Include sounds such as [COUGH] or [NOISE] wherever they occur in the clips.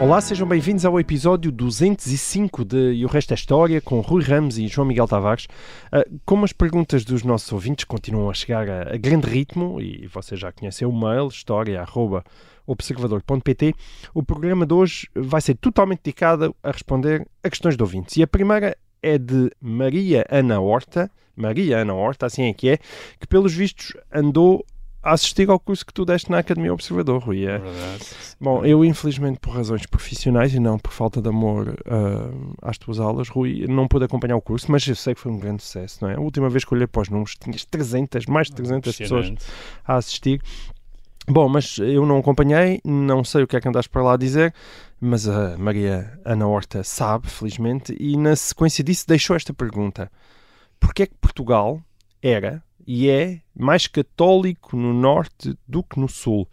Olá, sejam bem-vindos ao episódio 205 de E o Resto é História, com Rui Ramos e João Miguel Tavares. Uh, como as perguntas dos nossos ouvintes continuam a chegar a, a grande ritmo, e você já conheceu o mail, história.observador.pt, o programa de hoje vai ser totalmente dedicado a responder a questões de ouvintes. E a primeira é de Maria Ana Horta, Maria Ana Horta, assim é que é, que pelos vistos andou a assistir ao curso que tu deste na Academia Observador, Rui. É. Bom, eu infelizmente por razões profissionais e não por falta de amor uh, às tuas aulas, Rui, não pude acompanhar o curso, mas eu sei que foi um grande sucesso, não é? A última vez que olhei para os números, tinhas 300, mais de 300 pessoas a assistir. Bom, mas eu não acompanhei, não sei o que é que andaste para lá a dizer, mas a Maria Ana Horta sabe, felizmente, e na sequência disso deixou esta pergunta. Porquê é que Portugal era e é mais católico no norte do que no sul?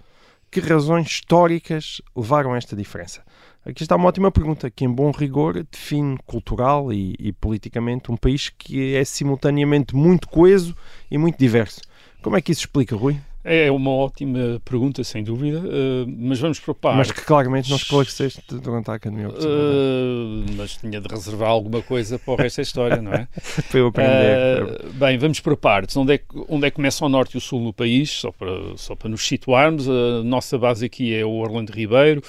Que razões históricas levaram a esta diferença? Aqui está uma ótima pergunta, que em bom rigor define cultural e, e politicamente um país que é simultaneamente muito coeso e muito diverso. Como é que isso explica, Rui? É uma ótima pergunta, sem dúvida, uh, mas vamos para partes. Mas que claramente não esclareceste durante a Academia uh, Mas tinha de reservar alguma coisa para o resto da história, não é? [LAUGHS] para eu aprender. Uh, bem, vamos para partes. Onde é, que, onde é que começa o norte e o sul no país? Só para, só para nos situarmos, a nossa base aqui é o Orlando Ribeiro,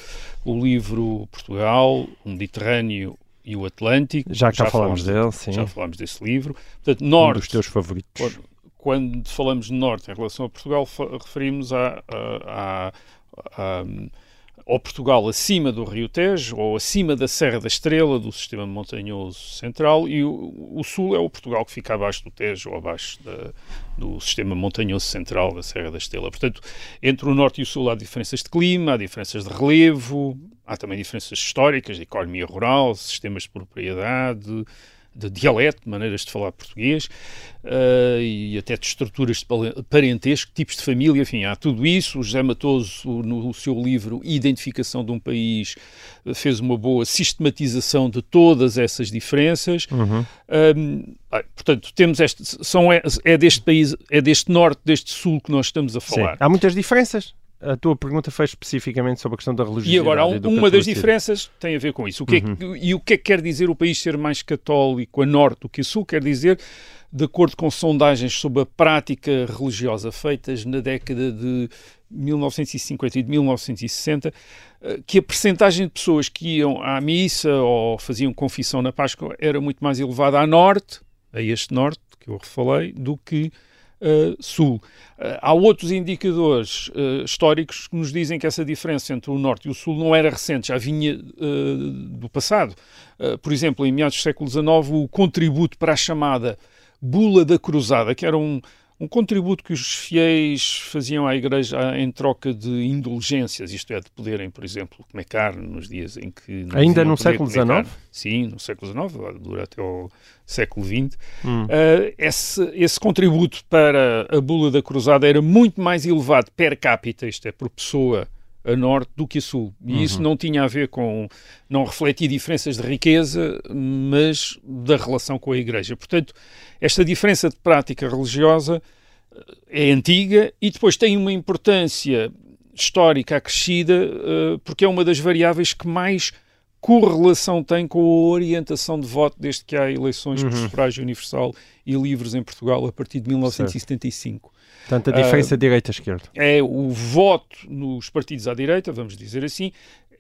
o livro Portugal, o Mediterrâneo e o Atlântico. Já cá já falamos dele, sim. Já falámos desse livro. Portanto, norte, um dos teus favoritos quando falamos de norte em relação a Portugal, referimos a, a, a, ao Portugal acima do Rio Tejo ou acima da Serra da Estrela, do sistema montanhoso central, e o, o sul é o Portugal que fica abaixo do Tejo ou abaixo da, do sistema montanhoso central da Serra da Estrela. Portanto, entre o norte e o sul há diferenças de clima, há diferenças de relevo, há também diferenças históricas, de economia rural, sistemas de propriedade de dialeto, maneiras de falar português uh, e até de estruturas de parentesco, tipos de família, enfim, há tudo isso. O José Matoso, no seu livro Identificação de um País, fez uma boa sistematização de todas essas diferenças. Uhum. Um, portanto, temos este, são, é, é, deste país, é deste norte, deste sul que nós estamos a falar. Sim. Há muitas diferenças a tua pergunta foi especificamente sobre a questão da religiosidade. E agora, um, uma das diferenças tem a ver com isso. O que uhum. é que, e o que é que quer dizer o país ser mais católico a norte do que a sul? Quer dizer, de acordo com sondagens sobre a prática religiosa feitas na década de 1950 e de 1960, eh, que a percentagem de pessoas que iam à missa ou faziam confissão na Páscoa era muito mais elevada a norte, a este norte que eu falei, do que uh, sul. Uh, há outros indicadores uh, históricos que nos dizem que essa diferença entre o norte e o sul não era recente, já vinha do passado. por exemplo, em meados do século XIX, o contributo para a chamada Bula da Cruzada, que era um, um contributo que os fiéis faziam à Igreja em troca de indulgências, isto é, de poderem, por exemplo, comer carne nos dias em que... Ainda no século XIX? Sim, no século XIX, dura até ao século XX. Hum. Uh, esse, esse contributo para a Bula da Cruzada era muito mais elevado per capita, isto é, por pessoa a norte do que a sul. E uhum. isso não tinha a ver com. não refletia diferenças de riqueza, mas da relação com a Igreja. Portanto, esta diferença de prática religiosa eh, é antiga e depois tem uma importância histórica acrescida, uh, porque é uma das variáveis que mais correlação tem com a orientação de voto desde que há eleições uhum. por sufrágio universal e livres em Portugal a partir de 1975. Certo. Portanto, a diferença uh, direita-esquerda. É o voto nos partidos à direita, vamos dizer assim,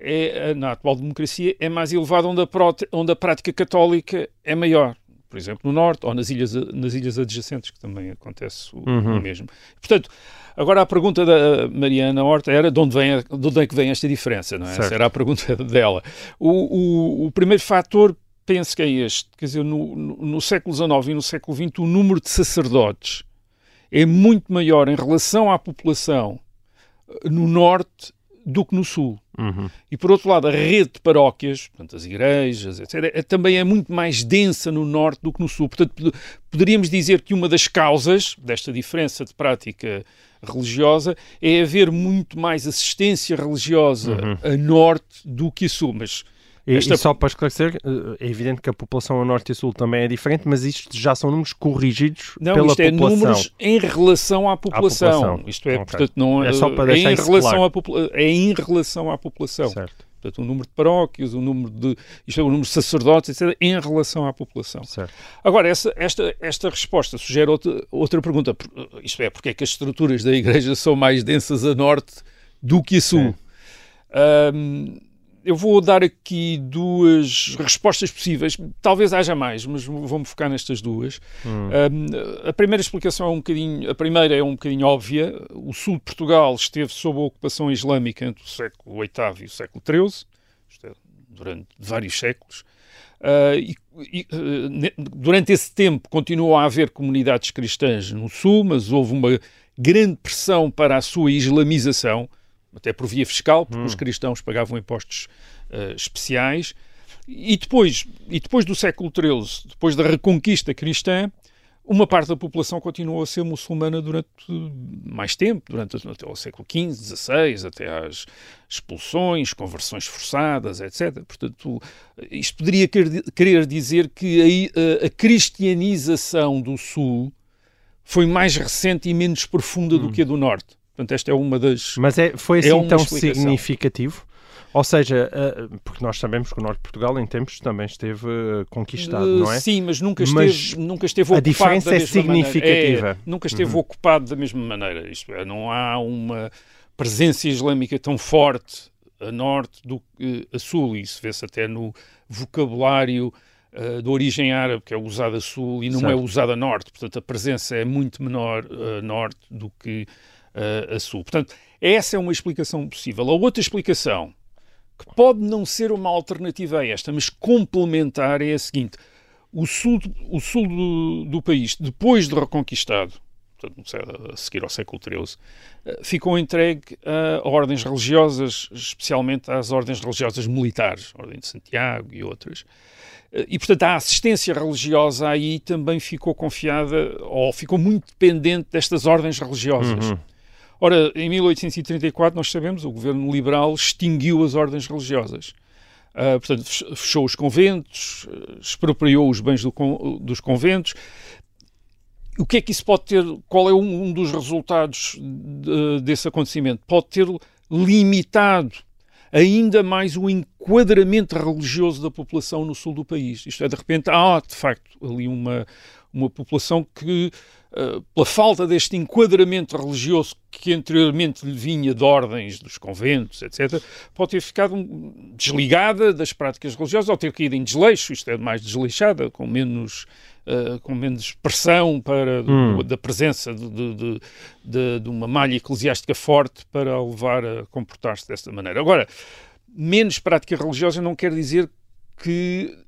é, na atual democracia é mais elevado onde a, onde a prática católica é maior. Por exemplo, no Norte ou nas ilhas, nas ilhas adjacentes, que também acontece o, uhum. mesmo. Portanto, agora a pergunta da Mariana Horta era de onde, vem, de onde é que vem esta diferença, não é? Essa era a pergunta [LAUGHS] dela. O, o, o primeiro fator penso que é este, quer dizer, no, no, no século XIX e no século XX o número de sacerdotes é muito maior em relação à população eh, no norte do que no sul. Uhum. E por outro lado, a rede de paróquias, portanto, as igrejas, etc., é, também é muito mais densa no norte do que no sul. Portanto, poderíamos dizer que uma das causas desta diferença de prática religiosa é haver muito mais assistência religiosa Uhum. a norte do que a sul. Mas E, Esta- e só para esclarecer, eh, é evidente que a população a norte e sul também é diferente, mas isto já são números corrigidos não, pela isto é população. números em relação à população. população. Isto é, Ok. portanto, não É só para é em relação claro. à popula- é em relação à população. Certo, Portanto, o número de paróquias, o número de, isto é, o número de sacerdotes, etc., em relação à população. certo. Agora, essa, esta, esta resposta sugere outra, outra pergunta. Por- Isto é, porque é que as estruturas da Igreja são mais densas a norte do que a sul? Ahm, eu vou dar aqui duas respostas possíveis. Talvez haja mais, mas vou-me focar nestas duas. Ahm, a primeira explicação é um bocadinho, a primeira é um bocadinho óbvia. O sul de Portugal esteve sob a ocupação islâmica entre o século VIII e o século XIII, isto é, durante vários séculos. Uh, e, e, ne- durante esse tempo continuou a haver comunidades cristãs no Sul, mas houve uma grande pressão para a sua islamização, até por via fiscal, porque os cristãos pagavam impostos uh, especiais. E depois, e depois do século XIII, depois da reconquista cristã, uma parte da população continuou a ser muçulmana durante mais tempo, durante até o século XV, XVI, até às expulsões, conversões forçadas, etc. Portanto, isto poderia quer- querer dizer que a, a cristianização do Sul foi mais recente e menos profunda do que a do Norte. Portanto, esta é uma das... Mas é, foi É assim uma tão explicação. significativo? Ou seja, eh, porque nós sabemos que o norte de Portugal em tempos também esteve eh, conquistado, Uh, não é? Sim, mas nunca Mas esteve, nunca esteve a ocupado diferença da é significativa. É, nunca esteve ocupado da mesma maneira. Isto é, não há uma presença islâmica tão forte a norte do que a sul. Isso vê-se até no vocabulário uh, de origem árabe, que é usado a sul e não é Certo. usado a norte. Portanto, a presença é muito menor a norte do que uh, a sul. Portanto, essa é uma explicação possível. A outra explicação que pode não ser uma alternativa a esta, mas complementar é a seguinte: o sul, o sul do, do país, depois de reconquistado, a seguir ao século XIII, eh, ficou entregue a ordens religiosas, especialmente às ordens religiosas militares, a Ordem de Santiago e outras. Eh, E, portanto, a assistência religiosa aí também ficou confiada, ou ficou muito dependente destas ordens religiosas. Uhum. Ora, em 1834, nós sabemos, o governo liberal extinguiu as ordens religiosas. Ah, portanto, fech- fechou os conventos, eh, expropriou os bens do dos conventos. O que é que isso pode ter? Qual é um, um dos resultados de- desse acontecimento? Pode ter limitado ainda mais o enquadramento religioso da população no sul do país. Isto é, de repente, há de facto ali uma, uma população que, eh, pela falta deste enquadramento religioso que anteriormente lhe vinha de ordens dos conventos, etc., pode ter ficado um, desligada das práticas religiosas ou ter caído em desleixo, isto é, mais desleixada, com menos. eh, com menos pressão para, Hum. da presença de, de- de- de- de uma malha eclesiástica forte para a levar a comportar-se desta maneira. Agora, menos prática religiosa não quer dizer que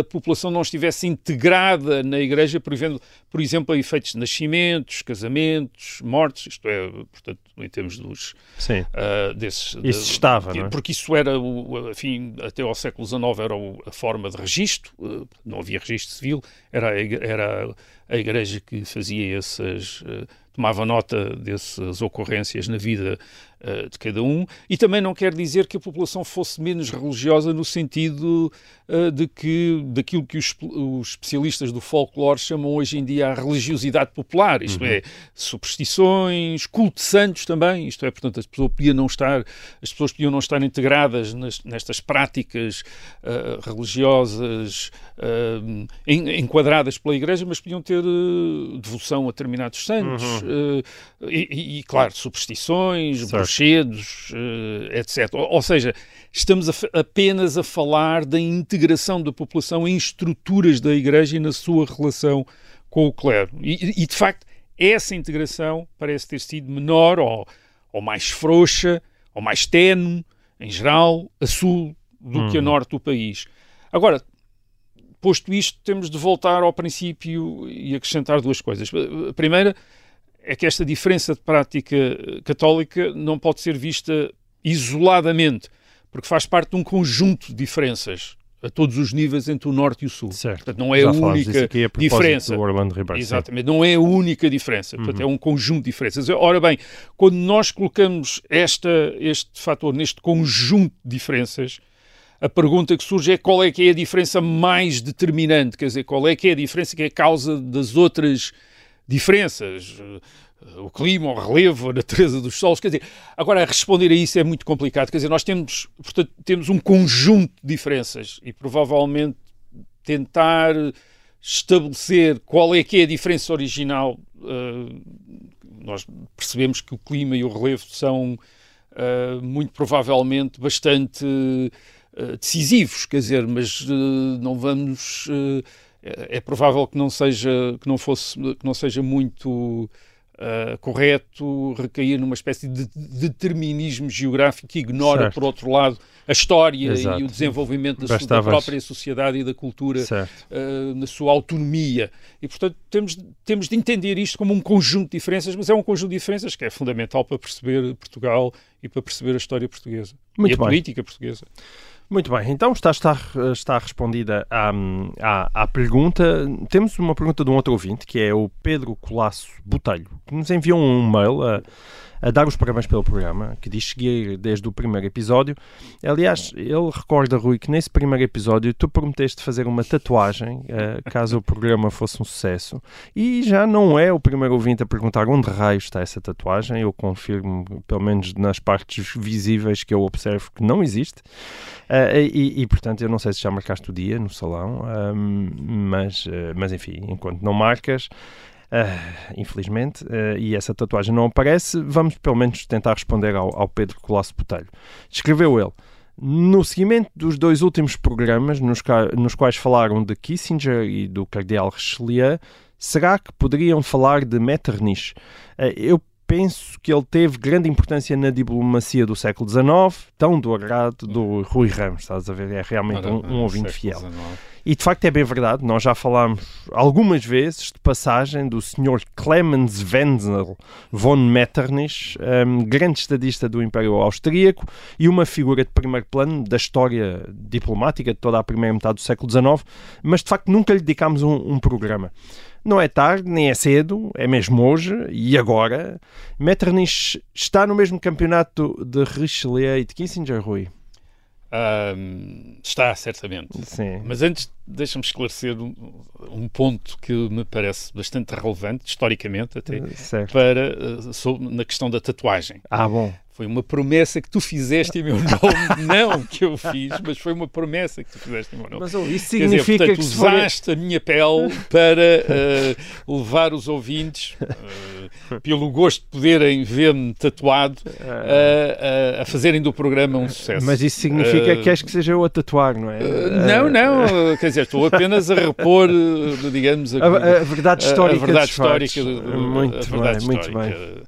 a população não estivesse integrada na igreja, por exemplo, por exemplo a efeitos de nascimentos, casamentos, mortes, isto é, portanto, em termos dos, Sim. ah, desses... Isso estava, não é? Porque isso era, o, enfim, até ao século XIX era o- a forma de registro, eh, não havia registro civil, era a, era a igreja que fazia essas... eh, tomava nota dessas ocorrências na vida eh, de cada um, e também não quer dizer que a população fosse menos religiosa no sentido eh, de que, daquilo que os, os especialistas do folclore chamam hoje em dia a religiosidade popular, isto é, superstições, culto de santos também, isto é, portanto, as pessoas podiam não estar, as pessoas podiam não estar integradas nas- nestas práticas eh, religiosas en- enquadradas pela Igreja, mas podiam ter devoção a determinados santos eh, e, e- e, claro, superstições, Certo. Eh, etc. Ou, ou seja, estamos a apenas a falar da integração da população em estruturas da Igreja e na sua relação com o clero. E, e, de facto, essa integração parece ter sido menor ou, ou mais frouxa ou mais tenue, em geral, a sul do que a norte do país. Agora, posto isto, temos de voltar ao princípio e acrescentar duas coisas. A primeira é que esta diferença de prática católica não pode ser vista isoladamente, porque faz parte de um conjunto de diferenças a todos os níveis entre o norte e o sul. Certo. Portanto, não é Já a única aqui a propósito diferença. do Orlando Ribeiro. Exatamente, não é a única diferença, portanto é um conjunto de diferenças. Ora bem, quando nós colocamos esta, este fator neste conjunto de diferenças, a pergunta que surge é qual é que é a diferença mais determinante, quer dizer, qual é que é a diferença que é a causa das outras diferenças, Eh, o clima, o relevo, a natureza dos solos, quer dizer, agora responder a isso é muito complicado, quer dizer, nós temos, portanto, temos um conjunto de diferenças e provavelmente tentar estabelecer qual é que é a diferença original, eh, nós percebemos que o clima e o relevo são eh, muito provavelmente bastante decisivos, quer dizer, mas não vamos é é provável que não seja que não fosse que não seja muito Uh, correto recair numa espécie de determinismo geográfico que ignora, Certo. por outro lado, a história Exato. e o desenvolvimento da, su- da própria sociedade e da cultura uh, na sua autonomia. E, portanto, temos, temos de entender isto como um conjunto de diferenças, mas é um conjunto de diferenças que é fundamental para perceber Portugal e para perceber a história portuguesa Muito e a bem. política portuguesa. Muito bem, então está, está, está respondida à, à, à pergunta. Temos uma pergunta de um outro ouvinte, que é o Pedro Colasso Botelho, que nos enviou um mail a, a dar os parabéns pelo programa, que diz seguir desde o primeiro episódio. Aliás, ele recorda, Rui, que nesse primeiro episódio tu prometeste fazer uma tatuagem, eh, caso o programa fosse um sucesso. E já não é o primeiro ouvinte a perguntar onde raio está essa tatuagem. Eu confirmo, pelo menos nas partes visíveis que eu observo, que não existe. Uh, e, e, portanto, eu não sei se já marcaste o dia no salão, mas, uh, mas enfim, enquanto não marcas, uh, infelizmente, uh, e essa tatuagem não aparece, vamos pelo menos tentar responder ao, ao Pedro Colasso Botelho. Escreveu ele. No seguimento dos dois últimos programas, nos, nos quais falaram de Kissinger e do Cardeal Richelieu, será que poderiam falar de Metternich? Uh, eu penso que ele teve grande importância na diplomacia do século XIX, tão do agrado do Rui Ramos, estás a ver? É realmente um, um ouvinte fiel. E de facto é bem verdade, nós já falámos algumas vezes de passagem do Sr. Clemens Wenzel von Metternich, um, grande estadista do Império Austríaco e uma figura de primeiro plano da história diplomática de toda a primeira metade do século XIX, mas de facto nunca lhe dedicámos um, um programa. Não é tarde, nem é cedo, é mesmo hoje e agora. Metternich está no mesmo campeonato de Richelieu e de Kissinger, Rui? Um, está, certamente. Sim. Mas antes, deixa-me esclarecer um, um ponto que me parece bastante relevante, historicamente até, Certo. para, uh, sobre- na questão da tatuagem. Ah, bom. Foi uma promessa que tu fizeste em meu [LAUGHS] nome, não que eu fiz, mas foi uma promessa que tu fizeste em meu nome. Mas oh, isso Quer dizer, significa portanto, que se for... usaste a minha pele para uh, levar os ouvintes, uh, pelo gosto de poderem ver-me tatuado, uh, a fazerem do programa um sucesso. Mas isso significa que queres que seja eu a tatuar, não é? Não, não, quer dizer, estou apenas a repor, digamos, A, a verdade a- histórica. a verdade histórica. do- Muito verdade bem, muito histórica. bem. Bem,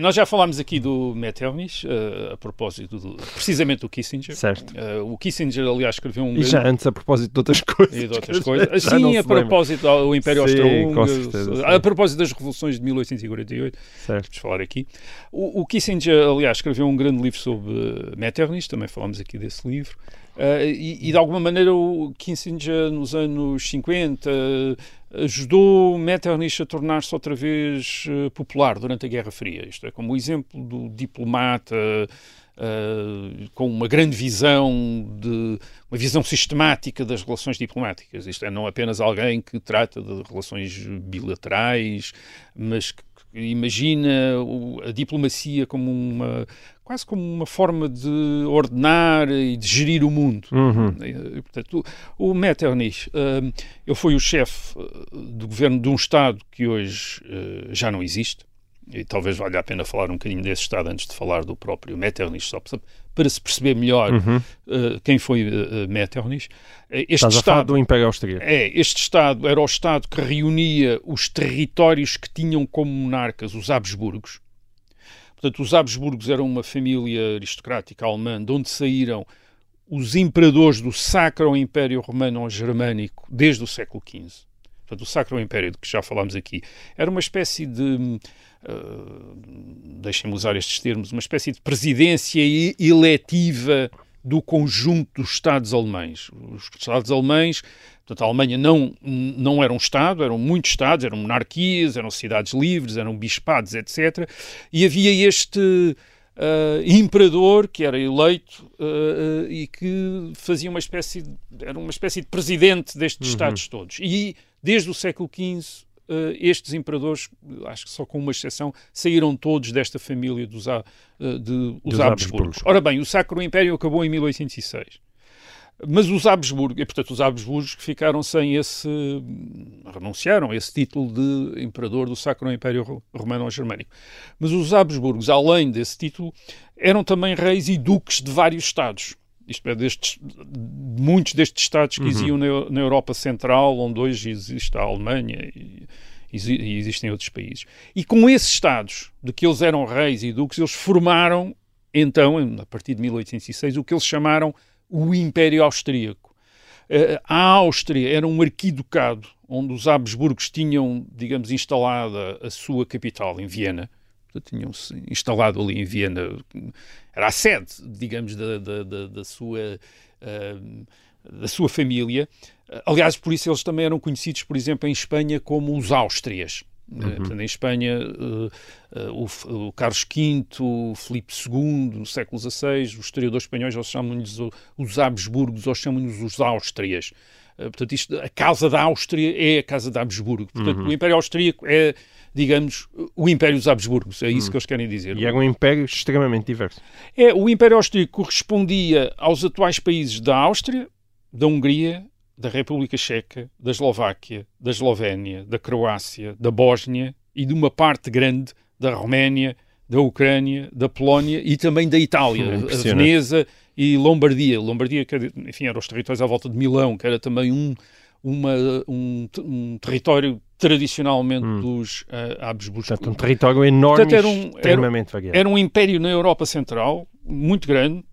nós já falámos aqui do Metternich, uh, a propósito, do, precisamente do Kissinger. Certo. Uh, o Kissinger, aliás, escreveu um E já grande- antes, a propósito de outras coisas. e de outras coisas. já Sim, a propósito do Império Austro-Húngaro, a propósito das revoluções de 1848, Certo. vamos falar aqui. O, o Kissinger, aliás, escreveu um grande livro sobre Metternich, também falámos aqui desse livro, Uh, e, e, de alguma maneira o Kissinger nos anos 50 uh, ajudou Metternich a tornar-se outra vez uh, popular durante a Guerra Fria. Isto é, como o exemplo do diplomata uh, com uma grande visão de uma visão sistemática das relações diplomáticas. Isto é, não apenas alguém que trata de relações bilaterais, mas que imagina a diplomacia como uma quase como uma forma de ordenar e de gerir o mundo. Uhum. E, portanto, o, o Metternich, hum, ele foi o chefe eh, do governo de um Estado que hoje eh, já não existe, e talvez valha a pena falar um bocadinho desse Estado antes de falar do próprio Metternich, só para, para se perceber melhor Uhum. quem foi Metternich. Eh, Este Estás Estado, do Império Austríaco. é, este Estado era o Estado que reunia os territórios que tinham como monarcas os Habsburgos. Portanto, os Habsburgos eram uma família aristocrática alemã de onde saíram os imperadores do Sacro Império Romano Germânico desde o século XV. portanto, o Sacro Império, de que já falámos aqui, era uma espécie de. Uh, deixem-me usar estes termos, uma espécie de presidência eletiva do conjunto dos Estados alemães. Os Estados alemães, portanto, a Alemanha não, não era um Estado, eram muitos Estados, eram monarquias, eram cidades livres, eram bispados, etc. E havia este uh, imperador que era eleito uh, e que fazia uma espécie, de, era uma espécie de presidente destes uhum. Estados todos. E desde o século XV uh, estes imperadores, acho que só com uma exceção, saíram todos desta família dos, uh, de, os Habsburgos. Ora bem, o Sacro Império acabou em 1806. Mas os Habsburgos, e portanto os Habsburgos ficaram sem esse, renunciaram a esse título de imperador do Sacro Império Romano-Germânico. Mas os Habsburgos, além desse título, eram também reis e duques de vários estados isto é, destes, muitos destes Estados que uhum. existiam na, na, Europa Central, onde hoje existe a Alemanha e, e, existem outros países. E com esses Estados, de que eles eram reis e duques, eles formaram, então, a partir de 1806, o que eles chamaram o Império Austríaco. Eh, a Áustria era um arquiducado onde os Habsburgos tinham, digamos, instalada a sua capital em Viena, tinham-se instalado ali em Viena, era a sede, digamos, da, da, da, da sua, uh, da sua família. Aliás, por isso eles também eram conhecidos, por exemplo, em Espanha como os Áustrias. Uhum. Portanto, em Espanha, uh, uh, o, Carlos V, o Filipe II, no século XVI, os historiadores espanhóis chamam-lhes os Habsburgos ou chamam-nos os Áustrias. Portanto, isto, a casa da Áustria é a casa de Habsburgo. Portanto, uhum. o Império Austríaco é digamos, o Império dos Habsburgos. É isso hum. que eles querem dizer. E é um império extremamente diverso. É, o Império Austríaco correspondia aos atuais países da Áustria, da Hungria, da República Checa, da Eslováquia, da Eslovénia, da Croácia, da Bósnia e de uma parte grande da Roménia, da Ucrânia, da Polónia e também da Itália, hum, a Veneza e Lombardia. Lombardia, que, enfim, eram os territórios à volta de Milão, que era também um, uma, um, um território tradicionalmente hum. dos uh, Habsburgos. Portanto, um território enorme Portanto, era um, extremamente era, era um império na Europa Central, muito grande,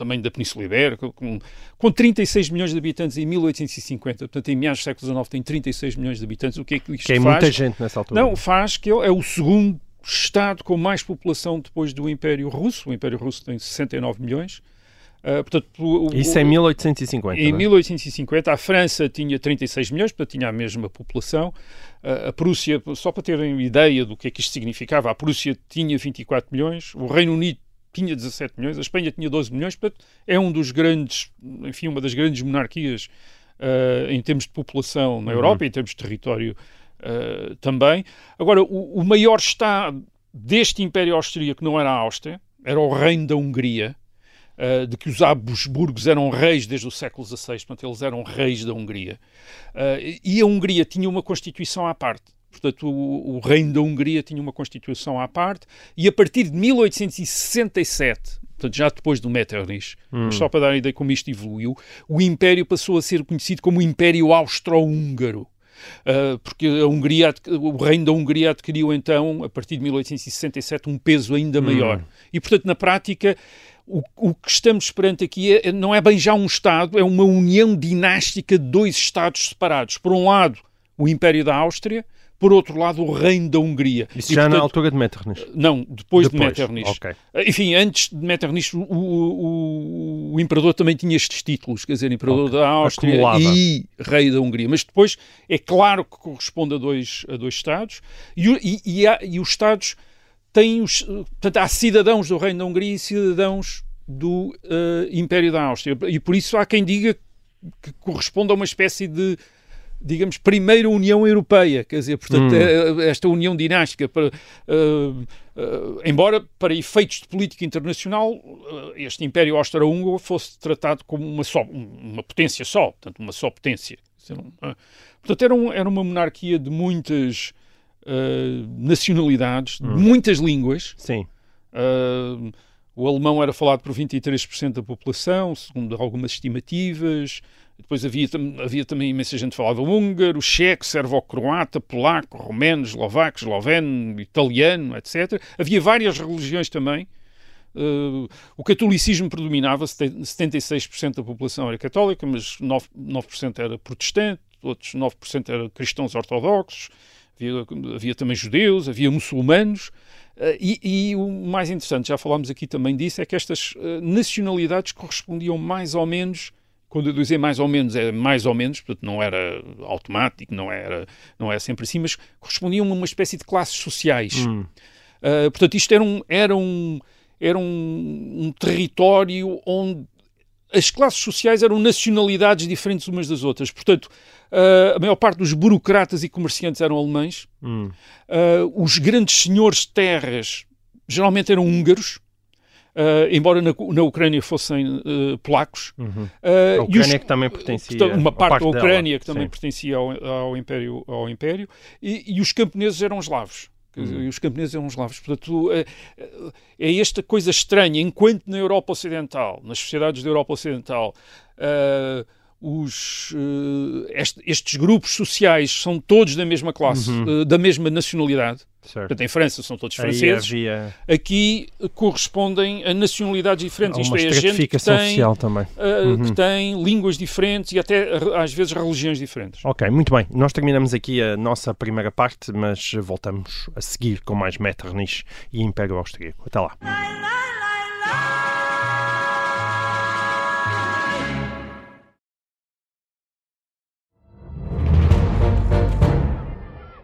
também da Península Ibérica, com, com 36 milhões de habitantes em 1850, portanto em meados do século XIX tem 36 milhões de habitantes, o que é que isto que é faz? muita gente nessa altura. Não, faz que ele é o segundo Estado com mais população depois do Império Russo, o Império Russo tem 69 milhões, Uh, portanto, o, Isso é 1850. Em 1850, é? a França tinha 36 milhões, portanto, tinha a mesma população. Uh, a Prússia, só para terem ideia do que é que isto significava, a Prússia tinha 24 milhões, o Reino Unido tinha 17 milhões, a Espanha tinha 12 milhões, portanto, é um dos grandes, enfim, uma das grandes monarquias uh, em termos de população na uhum. Europa, em termos de território também. Agora, o, o maior Estado deste Império Austríaco não era a Áustria, era o Reino da Hungria, uh, de que os Habsburgos eram reis desde o século XVI, portanto, eles eram reis da Hungria. Uh, e a Hungria tinha uma constituição à parte. Portanto, o, o, reino da Hungria tinha uma constituição à parte, e a partir de 1867, portanto, já depois do Metternich, hum. só para dar a ideia como isto evoluiu, o Império passou a ser conhecido como Império Austro-Húngaro. Uh, porque a Hungria, o reino da Hungria adquiriu então, a partir de 1867, um peso ainda maior. Hum. E, portanto, na prática, o, o, que estamos perante aqui é, não é bem já um Estado, é uma união dinástica de dois Estados separados. Por um lado, o Império da Áustria, por outro lado, o Reino da Hungria. Isso e, já portanto, na altura de Metternich? Não, depois, depois. de Metternich. Okay. Ah, enfim, antes de Metternich, o, o, o, Imperador também tinha estes títulos, quer dizer, Imperador okay. da Áustria Acumulava. e Rei da Hungria. Mas depois, é claro que corresponde a dois, a dois Estados, e, e, e, há, e os Estados têm os. Portanto, há cidadãos do Reino da Hungria e cidadãos do uh, Império da Áustria. E por isso há quem diga que corresponde a uma espécie de digamos, primeira União Europeia, quer dizer, portanto, hum. esta união dinástica, para, uh, uh, embora para efeitos de política internacional, uh, este Império Austro-Húngaro fosse tratado como uma só, uma potência só, portanto, uma só potência. portanto, era, um, era uma monarquia de muitas nacionalidades, hum. de muitas línguas. Sim. O alemão era falado por 23% da população, segundo algumas estimativas. Depois havia, havia também imensa gente que falava húngaro, checo, servo-croata, polaco, romeno, eslovaco, esloveno, italiano, etc. Havia várias religiões também. Uh, o catolicismo predominava, 76% da população era católica, mas 9%, 9 era protestante, outros 9% eram cristãos ortodoxos, havia, havia também judeus, havia muçulmanos. Uh, e, e, o mais interessante, já falámos aqui também disso, é que estas uh, nacionalidades correspondiam mais ou menos quando eu dizer mais ou menos, é mais ou menos, portanto não era automático, não era, não era sempre assim, mas correspondiam a uma espécie de classes sociais. Hum. Uh, portanto, isto era um, era um, era um, um território onde as classes sociais eram nacionalidades diferentes umas das outras. Portanto, uh, a maior parte dos burocratas e comerciantes eram alemães. Hum. Uh, os grandes senhores de terras geralmente eram húngaros. Uh, embora na, na, Ucrânia fossem uh, polacos. Uhum. Uh, a Ucrânia os, que também pertencia. Uma parte, parte da Ucrânia dela. que também Sim. pertencia ao, ao, Império, ao Império e, e, os camponeses eram eslavos. Uhum. E os camponeses eram eslavos. Portanto, é, é esta coisa estranha. Enquanto na Europa Ocidental, nas sociedades da Europa Ocidental, os, este, estes grupos sociais são todos da mesma classe, uhum. uh, da mesma nacionalidade. Certo. Portanto, em França são todos franceses. Havia... Aqui correspondem a nacionalidades diferentes. Há uma Isto é, a gente que tem, social também. Uh, uhum. que tem línguas diferentes e até às vezes religiões diferentes. Ok, muito bem. Nós terminamos aqui a nossa primeira parte, mas voltamos a seguir com mais Metternich e Império Austríaco. Até lá.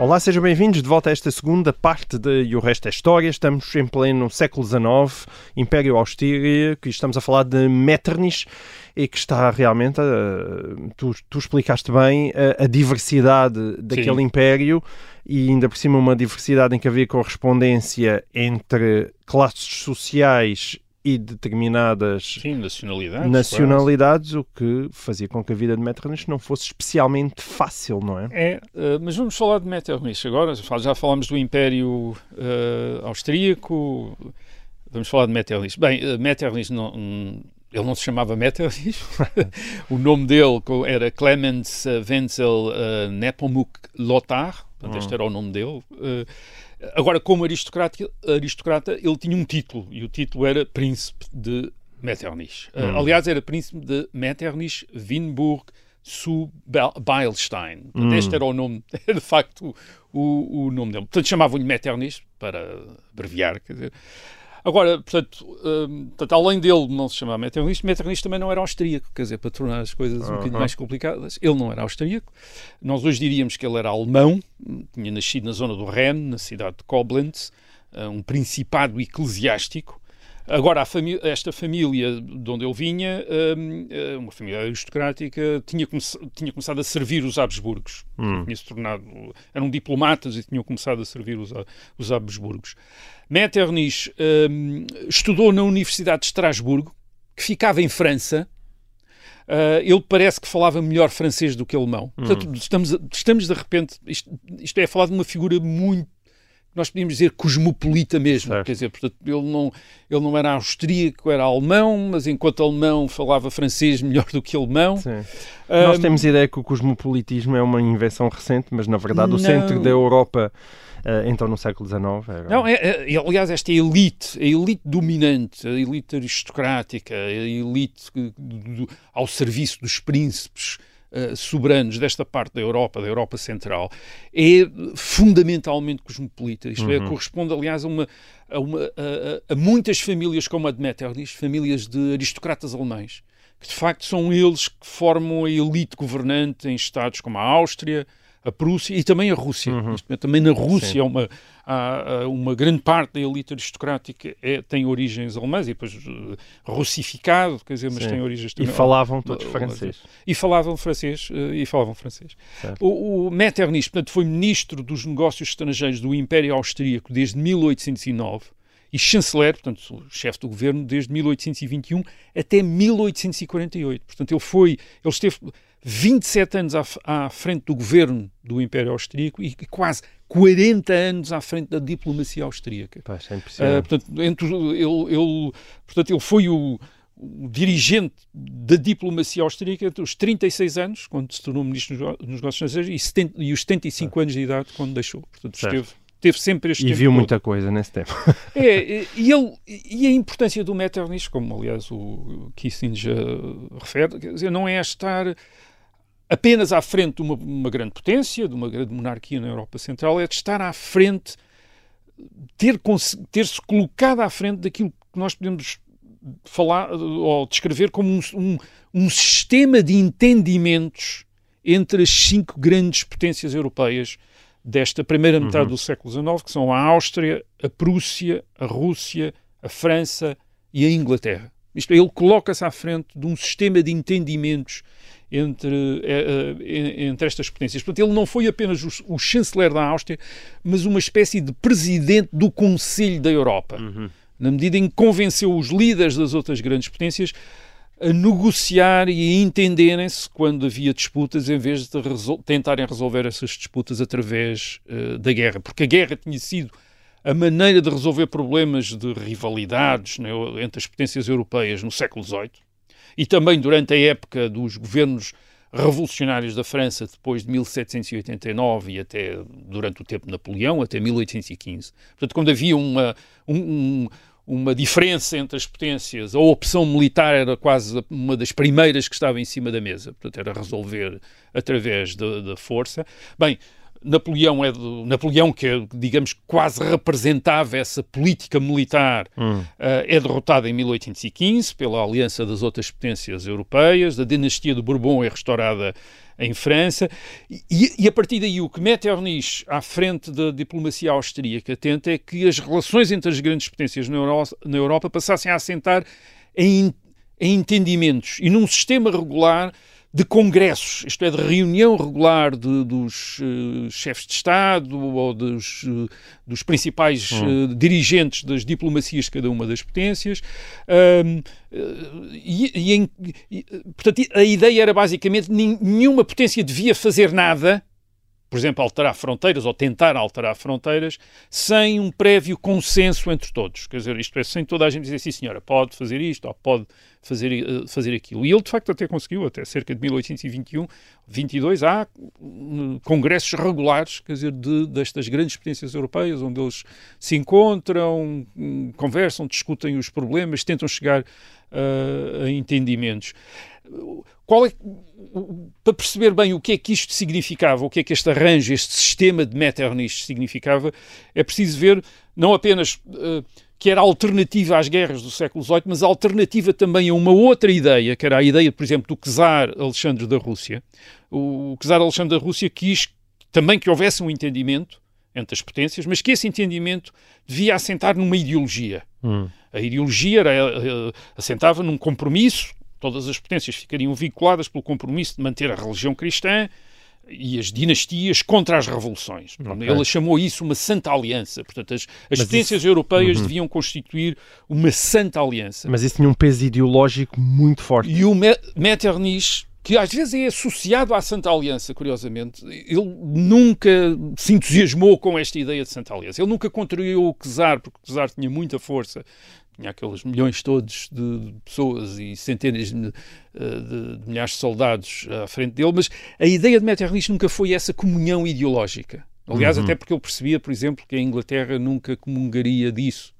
Olá, sejam bem-vindos de volta a esta segunda parte de E o Resto é História. Estamos em pleno século XIX, Império Austríaco, e estamos a falar de Metternich, e que está realmente, uh, tu, tu, explicaste bem, uh, a diversidade daquele Sim. império e ainda por cima uma diversidade em que havia correspondência entre classes sociais e determinadas Sim, nacionalidades, nacionalidades o que fazia com que a vida de Metternich não fosse especialmente fácil, não é? É, uh, mas vamos falar de Metternich agora. Já falámos do Império uh, Austríaco, vamos falar de Metternich. Bem, uh, Metternich não, um, ele não se chamava Metternich, [LAUGHS] o nome dele era Clemens Wenzel uh, Nepomuk Lothar, portanto, este hum. era o nome dele. Agora, como aristocrata, aristocrata, ele tinha um título, e o título era Príncipe de Metternich. Hum. Uh, aliás, era Príncipe de Metternich, Winburg, zu Beilstein. Hum. Este era o nome, [LAUGHS] de facto o, o nome dele. Portanto, chamavam-lhe Metternich, para abreviar, quer dizer. Agora, portanto, um, portanto, além dele não se chamar Metternich, Metternich também não era austríaco, quer dizer, para tornar as coisas um bocadinho mais complicadas, ele não era austríaco. Nós hoje diríamos que ele era alemão, tinha nascido na zona do Reno, na cidade de Koblenz, uh, um principado eclesiástico. Agora, esta família de onde ele vinha, um, uh, uma família aristocrática, tinha, come tinha começado a servir os Habsburgos. Hum. Tinha se tornado, eram diplomatas e tinham começado a servir os, os Habsburgos. Metternich um, estudou na Universidade de Estrasburgo, que ficava em França. Uh, ele parece que falava melhor francês do que alemão. Hum. Portanto, estamos, estamos de repente. Isto, isto é falar de uma figura muito nós podíamos dizer cosmopolita mesmo, certo. quer dizer, portanto, ele não, ele não era austríaco, era alemão, mas enquanto alemão falava francês melhor do que alemão. Um, nós temos ideia que o cosmopolitismo é uma invenção recente, mas na verdade o não... centro da Europa Uh, então no século XIX. Era... Não, é, é, aliás, esta elite, a elite dominante, a elite aristocrática, a elite ao serviço dos príncipes. Uh, soberanos desta parte da Europa, da Europa Central, é fundamentalmente cosmopolita. Isto é, uhum. é, corresponde, aliás, a, uma, a, uma, a, a, muitas famílias como a de Metternich, famílias de aristocratas alemães, que de facto são eles que formam a elite governante em estados como a Áustria, a Prússia e também a Rússia. Uhum. Também na Rússia uma, há, uma grande parte da elite aristocrática é, tem origens alemãs e depois uh, russificado, quer dizer, mas Sim. tem origens também... E falavam todos uh, francês. E falavam francês, uh, e falavam francês. O, o Metternich, portanto, foi ministro dos negócios estrangeiros do Império Austríaco desde 1809 e chanceler, portanto, chefe do governo desde 1821 até 1848. Portanto, ele foi, ele esteve 27 anos à, à frente do governo do Império Austríaco e quase 40 anos à frente da diplomacia austríaca. Pá, é uh, portanto, entre, ele, ele, portanto, ele foi o, o, dirigente da diplomacia austríaca entre os 36 anos, quando se tornou ministro dos Negócios Estrangeiros, e, 70, e os 75 ah. anos de idade, quando deixou. Portanto, certo. esteve teve sempre este E viu todo. muita coisa nesse tempo. [LAUGHS] É, e, ele, e a importância do Metternich, como aliás o Kissinger refere, quer dizer, não é estar apenas à frente de uma, uma grande potência, de uma grande monarquia na Europa Central, é de estar à frente, ter-se ter colocado à frente daquilo que nós podemos falar ou descrever como um, um, um sistema de entendimentos entre as cinco grandes potências europeias desta primeira metade uhum. do século XIX, que são a Áustria, a Prússia, a Rússia, a França e a Inglaterra. Isto, ele coloca-se à frente de um sistema de entendimentos entre, eh, eh, entre estas potências. Portanto, ele não foi apenas o, o, chanceler da Áustria, mas uma espécie de presidente do Conselho da Europa, uhum. na medida em que convenceu os líderes das outras grandes potências a negociar e a entenderem-se quando havia disputas, em vez de resol tentarem resolver essas disputas através uh, da guerra. Porque a guerra tinha sido a maneira de resolver problemas de rivalidades né, entre as potências europeias no século XVIII e também durante a época dos governos revolucionários da França depois de 1789 e até durante o tempo de Napoleão, até 1815. Portanto, quando havia uma, um, uma diferença entre as potências, a opção militar era quase uma das primeiras que estava em cima da mesa, portanto era resolver através da força. Bem, Napoleão é do, Napoleão que digamos quase representava essa política militar hum. uh, é derrotado em 1815 pela aliança das outras potências europeias a dinastia do Bourbon é restaurada em França e, e a partir daí o que Metternich à frente da diplomacia austríaca tenta é que as relações entre as grandes potências na, Euro, na Europa passassem a assentar em, em entendimentos e num sistema regular de congressos, isto é, de reunião regular de, dos uh, chefes de Estado ou dos, uh, dos principais uh, dirigentes das diplomacias de cada uma das potências. e, e, em, e, portanto, a ideia era basicamente nenhuma potência devia fazer nada por exemplo, alterar fronteiras ou tentar alterar fronteiras sem um prévio consenso entre todos. Quer dizer, isto é, sem toda a gente dizer, sim senhora, pode fazer isto ou pode fazer, uh, fazer aquilo. E ele, de facto, até conseguiu, até cerca de 1821, 22, há uh, congressos regulares, quer dizer, de, destas grandes potências europeias, onde eles se encontram, um, conversam, discutem os problemas, tentam chegar uh, a entendimentos. Qual é, para perceber bem o que é que isto significava, o que é que este arranjo, este sistema de Metternich significava, é preciso ver não apenas uh, que era alternativa às guerras do século XVIII, mas alternativa também a uma outra ideia, que era a ideia, por exemplo, do czar Alexandre da Rússia. O, o czar Alexandre da Rússia quis também que houvesse um entendimento entre as potências, mas que esse entendimento devia assentar numa ideologia. Hum. A ideologia era, uh, assentava num compromisso todas as potências ficariam vinculadas pelo compromisso de manter a religião cristã e as dinastias contra as revoluções. Okay. Ele chamou isso uma santa aliança. Portanto, as, as potências isso... europeias uhum. deviam constituir uma santa aliança. Mas isso tinha um peso ideológico muito forte. E o Metternich que às vezes é associado à Santa Aliança, curiosamente. Ele nunca se entusiasmou com esta ideia de Santa Aliança. Ele nunca contrariou o Czar, porque o Czar tinha muita força tinha aqueles milhões todos de pessoas e centenas de, eh, de, de, milhares de soldados à frente dele, mas a ideia de Metternich nunca foi essa comunhão ideológica. Aliás, uhum. até porque ele percebia, por exemplo, que a Inglaterra nunca comungaria disso.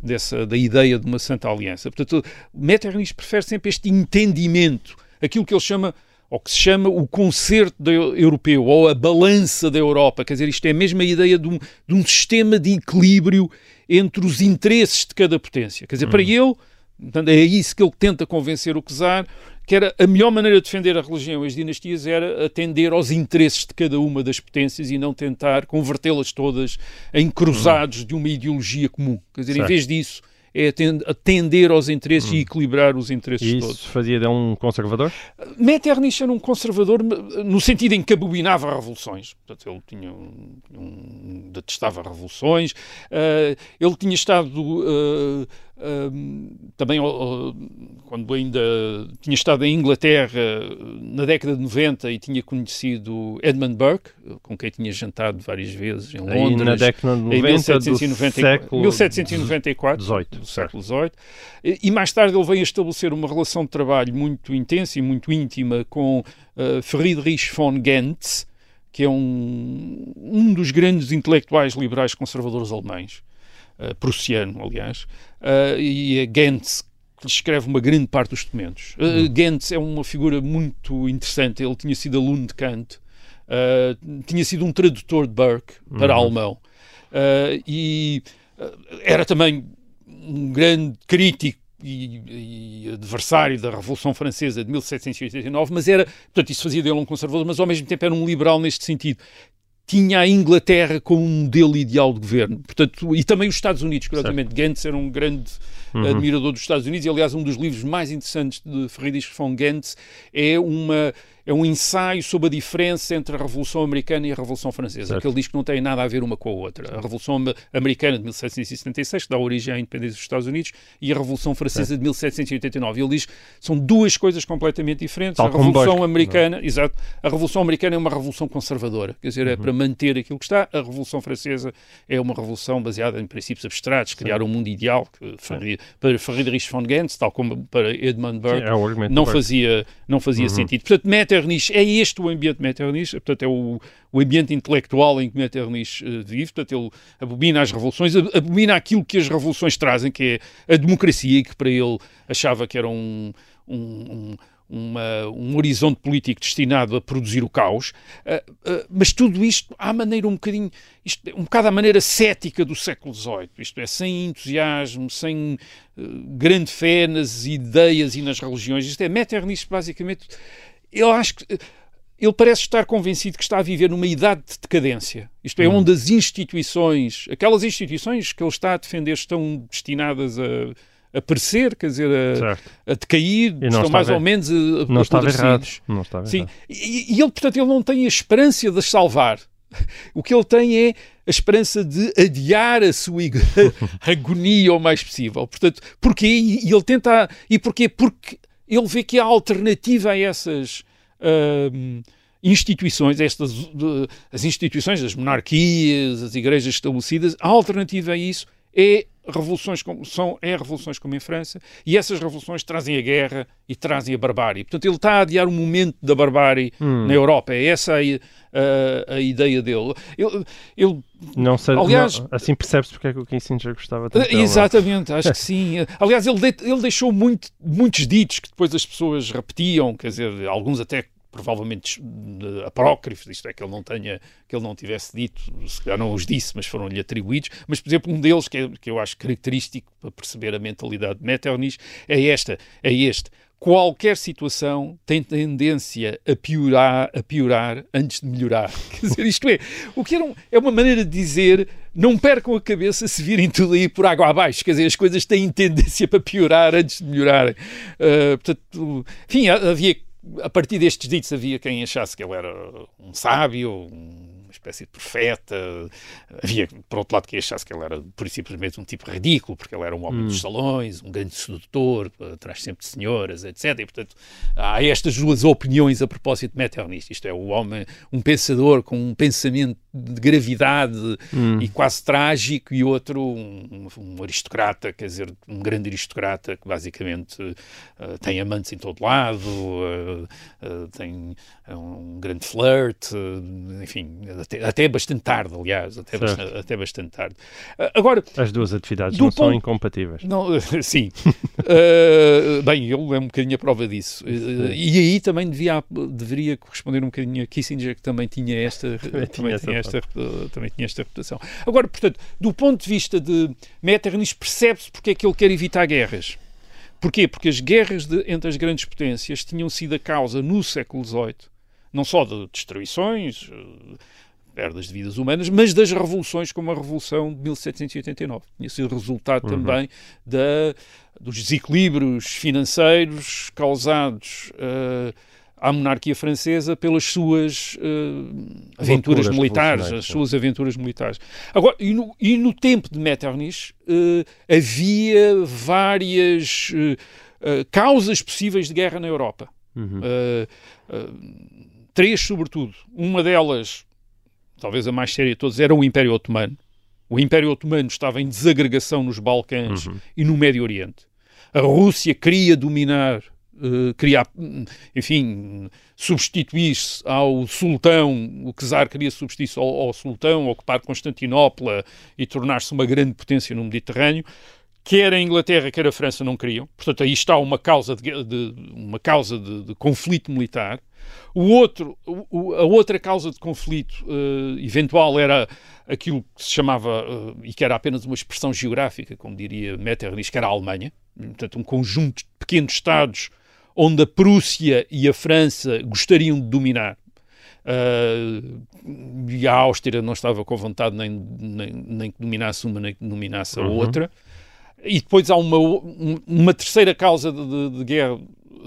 Dessa, da ideia de uma Santa Aliança. Portanto, Metternich prefere sempre este entendimento, aquilo que ele chama ou que se chama o concerto europeu, ou a balança da Europa. Quer dizer, isto é a mesma ideia de um, de um sistema de equilíbrio entre os interesses de cada potência. Quer dizer, para uhum. ele, é isso que ele tenta convencer o czar, que era a melhor maneira de defender a religião e as dinastias era atender aos interesses de cada uma das potências e não tentar convertê-las todas em cruzados uhum. de uma ideologia comum. Quer dizer, certo. em vez disso é atender aos interesses hum. e equilibrar os interesses e todos. Isso fazia de um conservador? Metternich era um conservador no sentido em que abominava revoluções. Portanto, ele tinha um, um detestava revoluções. Uh, ele tinha estado uh, também quando ainda tinha estado em Inglaterra na década de 90 e tinha conhecido Edmund Burke, com quem tinha jantado várias vezes em Londres. Aí na década de 90 em 1794, século 1794 18, do século XVIII. E mais tarde ele veio a estabelecer uma relação de trabalho muito intensa e muito íntima com uh, Friedrich von Gentz, que é um, um dos grandes intelectuais liberais conservadores alemães uh, prussiano, aliás, uh, e é Gentz que escreve uma grande parte dos documentos. Uh, Gentz é uma figura muito interessante. Ele tinha sido aluno de Kant, tinha sido um tradutor de Burke para uhum. alemão e era também um grande crítico e, e, adversário da Revolução Francesa de 1789, mas era, portanto, isso fazia dele um conservador, mas ao mesmo tempo era um liberal neste sentido tinha a Inglaterra como um modelo ideal de governo. Portanto, e também os Estados Unidos, curiosamente. Gantz era um grande uhum. admirador dos Estados Unidos e, aliás, um dos livros mais interessantes de Friedrich von Gantz é uma é um ensaio sobre a diferença entre a Revolução Americana e a Revolução Francesa, certo. que ele diz que não tem nada a ver uma com a outra. A Revolução Americana de 1776, que dá origem à independência dos Estados Unidos, e a Revolução Francesa certo. de 1789. Ele diz que são duas coisas completamente diferentes. Tal a Revolução Burke, Americana, não. exato, a Revolução Americana é uma revolução conservadora, quer dizer, é uhum. para manter aquilo que está. A Revolução Francesa é uma revolução baseada em princípios abstratos, criar um mundo ideal, que para Friedrich von Gentz, tal como para Edmund Burke, Sim, é não, fazia, não fazia uhum. sentido. Portanto, Metternich, é este o ambiente Metternich, portanto, é o, o ambiente intelectual em que Metternich uh, vive, portanto, ele abomina as revoluções, abomina aquilo que as revoluções trazem, que é a democracia, que para ele achava que era um, um, um uma, um horizonte político destinado a produzir o caos, uh, uh, mas tudo isto à maneira um bocadinho, isto, um bocado à maneira cética do século XVIII, isto é, sem entusiasmo, sem uh, grande fé nas ideias e nas religiões, isto é, Metternich basicamente eu acho que eh, ele parece estar convencido que está a viver numa idade de decadência. Isto é, hum. onde as instituições, aquelas instituições que ele está a defender, estão destinadas a, a perecer, quer dizer, a, a decair, estão mais ou menos a, não estava errado. Não estava Sim. E, e, ele, portanto, ele não tem a esperança de as salvar. [LAUGHS] O que ele tem é a esperança de adiar a sua [LAUGHS] agonia o mais possível. Portanto, porquê? E ele tenta. E porquê? Porque ele vê que a alternativa a essas uh, instituições, estas, as instituições das monarquias, as igrejas estabelecidas, a alternativa a isso é revoluções como, são é revoluções como em França e essas revoluções trazem a guerra e trazem a barbárie. Portanto, ele está a adiar o momento da barbárie hum. na Europa. É essa a, a, a ideia dele. Ele, ele não sei, aliás, não, assim percebe-se porque é que o Kissinger gostava tanto dele. Exatamente, acho que [LAUGHS] sim. Aliás, ele, de, ele deixou muito, muitos ditos que depois as pessoas repetiam, quer dizer, alguns até provavelmente apócrifos, isto é, que ele não tenha, que ele não tivesse dito, se calhar não os disse, mas foram-lhe atribuídos, mas, por exemplo, um deles que, é, que eu acho característico para perceber a mentalidade de Metternich é esta, é este. Qualquer situação tem tendência a piorar, a piorar antes de melhorar. [LAUGHS] Quer dizer, isto é, o que um, é uma maneira de dizer não percam a cabeça se virem tudo aí por água abaixo. Quer dizer, as coisas têm tendência para piorar antes de melhorar. Uh, portanto, enfim, havia a partir destes ditos havia quem achasse que ele era um sábio, uma espécie de profeta. Havia, por outro lado, quem achasse que ele era, por simplesmente, um tipo ridículo, porque ele era um homem hum. dos salões, um grande sedutor, atrás sempre de senhoras, etc. E, portanto, há estas duas opiniões a propósito de Metternich. Isto é, o homem, um pensador com um pensamento de gravidade hum. e quase trágico, e outro, um, um, aristocrata, quer dizer, um grande aristocrata que basicamente uh, tem amantes em todo lado, uh, uh, tem um grande flirt, enfim, até, até bastante tarde, aliás, até, bastante, até bastante tarde. agora, as duas atividades não ponto, são incompatíveis. Não, [LAUGHS] sim. [LAUGHS] bem, ele é um bocadinho a prova disso. e aí também devia, deveria corresponder um bocadinho a Kissinger, que também tinha esta. Também, [LAUGHS] também tinha esta esta, também tinha esta reputação. Agora, portanto, do ponto de vista de Metternich, percebe-se porque é que ele quer evitar guerras. Porquê? Porque as guerras de, entre as grandes potências tinham sido a causa, no século XVIII, não só de destruições, perdas de vidas humanas, mas das revoluções como a Revolução de 1789. Tinha sido resultado uhum. também da, dos desequilíbrios financeiros causados uh, à monarquia francesa pelas suas uh, aventuras militares, as suas aventuras militares. Agora, e no, e no tempo de Metternich uh, havia várias causas possíveis de guerra na Europa. Uhum. três, sobretudo. Uma delas, talvez a mais séria de todas, era o Império Otomano. O Império Otomano estava em desagregação nos Balcãs uhum. e no Médio Oriente. A Rússia queria dominar uh, queria, enfim, substituir-se ao sultão, o czar queria substituir-se ao, ao, sultão, ocupar Constantinopla e tornar-se uma grande potência no Mediterrâneo. Quer a Inglaterra, quer a França não queriam. Portanto, aí está uma causa de, de uma causa de, de, conflito militar. O outro, o, a outra causa de conflito uh, eventual era aquilo que se chamava, uh, e que era apenas uma expressão geográfica, como diria Metternich, que era a Alemanha. Portanto, um conjunto de pequenos Estados onde a Prússia e a França gostariam de dominar. Uh, e a Áustria não estava com vontade nem, nem, nem que dominasse uma nem que dominasse a uhum. outra. E depois há uma, uma terceira causa de, de, de guerra,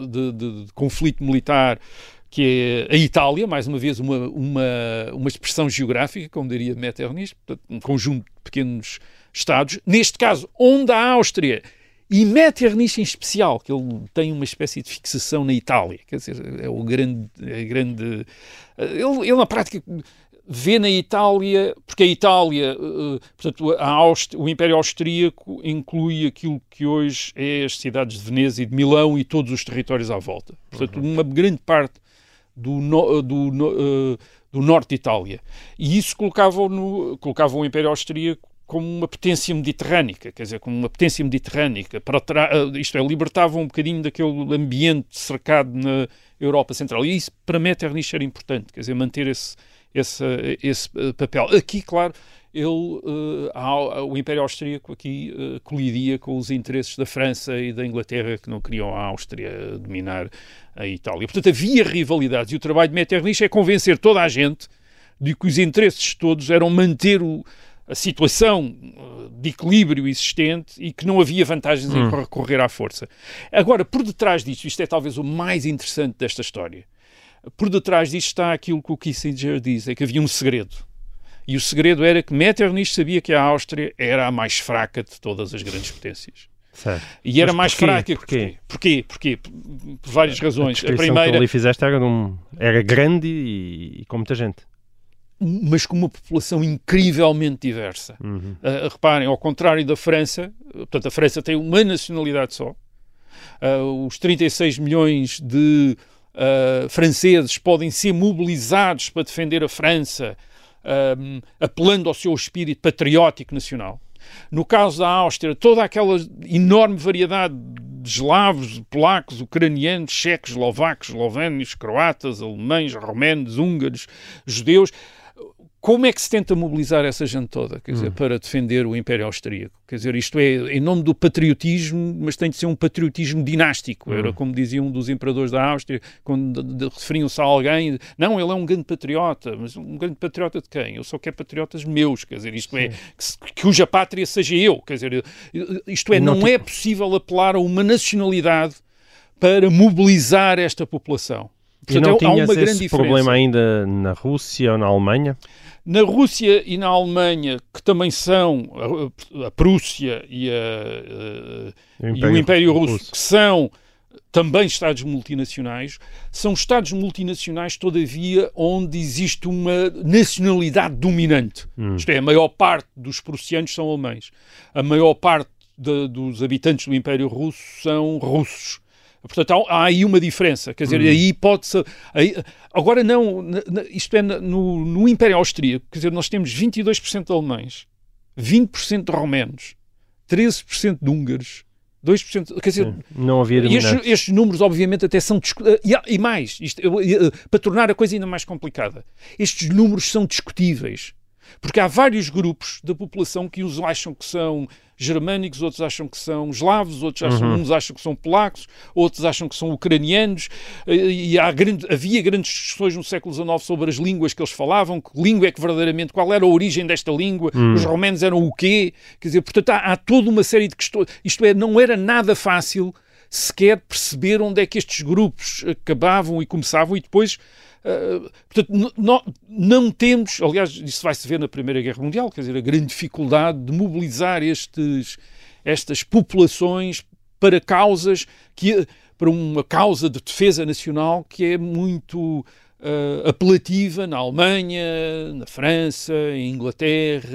de, de, conflito militar, que é a Itália, mais uma vez uma, uma, uma expressão geográfica, como diria Metternich, um conjunto de pequenos Estados. Neste caso, onde a Áustria e Metternich em especial, que ele tem uma espécie de fixação na Itália, quer dizer, é o grande. É grande ele, ele, na prática, vê na Itália, porque a Itália, uh, portanto, a o Império Austríaco inclui aquilo que hoje é as cidades de Veneza e de Milão e todos os territórios à volta. Portanto, uhum. uma grande parte do, no, do, no, uh, do norte de Itália. E isso colocava, no, colocava o Império Austríaco como uma potência mediterrânica, quer dizer, como uma potência mediterrânica, para eh, isto é, libertava um bocadinho daquele ambiente cercado na Europa Central. E isso, para Metternich, era importante, quer dizer, manter esse, esse, esse eh, papel. Aqui, claro, ele, uh, o Império Austríaco aqui uh, colidia com os interesses da França e da Inglaterra, que não queriam a Áustria dominar a Itália. Portanto, havia rivalidades, e o trabalho de Metternich é convencer toda a gente de que os interesses todos eram manter o a situação uh, de equilíbrio existente e que não havia vantagens hum. em recorrer à força. Agora, por detrás disto, isto é talvez o mais interessante desta história, por detrás disto está aquilo que o Kissinger diz, é que havia um segredo. E o segredo era que Metternich sabia que a Áustria era a mais fraca de todas as grandes potências. Certo. E era Mas mais porquê? fraca. Porquê? Porquê? Porquê? Por, por várias razões. A, a primeira. que ali fizeste era, um, era grande e, e com muita gente mas com uma população incrivelmente diversa. Uhum. Uh, reparem, ao contrário da França, portanto, a França tem uma nacionalidade só. Uh, os 36 milhões de uh, franceses podem ser mobilizados para defender a França, apelando ao seu espírito patriótico nacional. No caso da Áustria, toda aquela enorme variedade de eslavos, polacos, ucranianos, checos, eslovacos, eslovénios, croatas, alemães, romanos, húngaros, judeus, como é que se tenta mobilizar essa gente toda, quer dizer, hum. para defender o Império Austríaco? Quer dizer, isto é em nome do patriotismo, mas tem de ser um patriotismo dinástico. Hum. Era como dizia um dos imperadores da Áustria, quando referiam-se a alguém, não, ele é um grande patriota, mas um grande patriota de quem? Eu só quero patriotas meus, quer dizer, isto é, que, cuja pátria seja eu, quer dizer, isto é, não, não é possível apelar a uma nacionalidade para mobilizar esta população. Portanto, e não tinhas há uma esse problema ainda na Rússia ou na Alemanha? Na Rússia e na Alemanha, que também são a, a Prússia e, a, a, o, Império, e o Império Russo, Russo, que são também Estados multinacionais, são Estados multinacionais, todavia, onde existe uma nacionalidade dominante. Hum. Isto é, a maior parte dos prussianos são alemães. A maior parte de, dos habitantes do Império Russo são russos. Portanto, há, há, aí uma diferença. Quer dizer, hum. aí pode-se. Agora, não, isto é no, no Império Austríaco, quer dizer, nós temos 22% de alemães, 20% de romanos, 13% de húngaros. 2%, quer dizer, Sim, não havia estes, estes, números, obviamente, até são. E, e mais, isto, para tornar a coisa ainda mais complicada, estes números são discutíveis. Porque há vários grupos da população que os acham que são germânicos, outros acham que são eslavos, outros acham, uhum. uns acham que são polacos, outros acham que são ucranianos, e há grande, havia grandes discussões no século XIX sobre as línguas que eles falavam, que língua é que verdadeiramente, qual era a origem desta língua, uhum. os romanos eram o quê, quer dizer, portanto há, há toda uma série de questões, isto é, não era nada fácil sequer perceber onde é que estes grupos acabavam e começavam e depois Uh, portanto, não, não temos, aliás, isso vai-se ver na Primeira Guerra Mundial, quer dizer, a grande dificuldade de mobilizar estes, estas populações para causas que para uma causa de defesa nacional que é muito uh, apelativa na Alemanha, na França, em Inglaterra,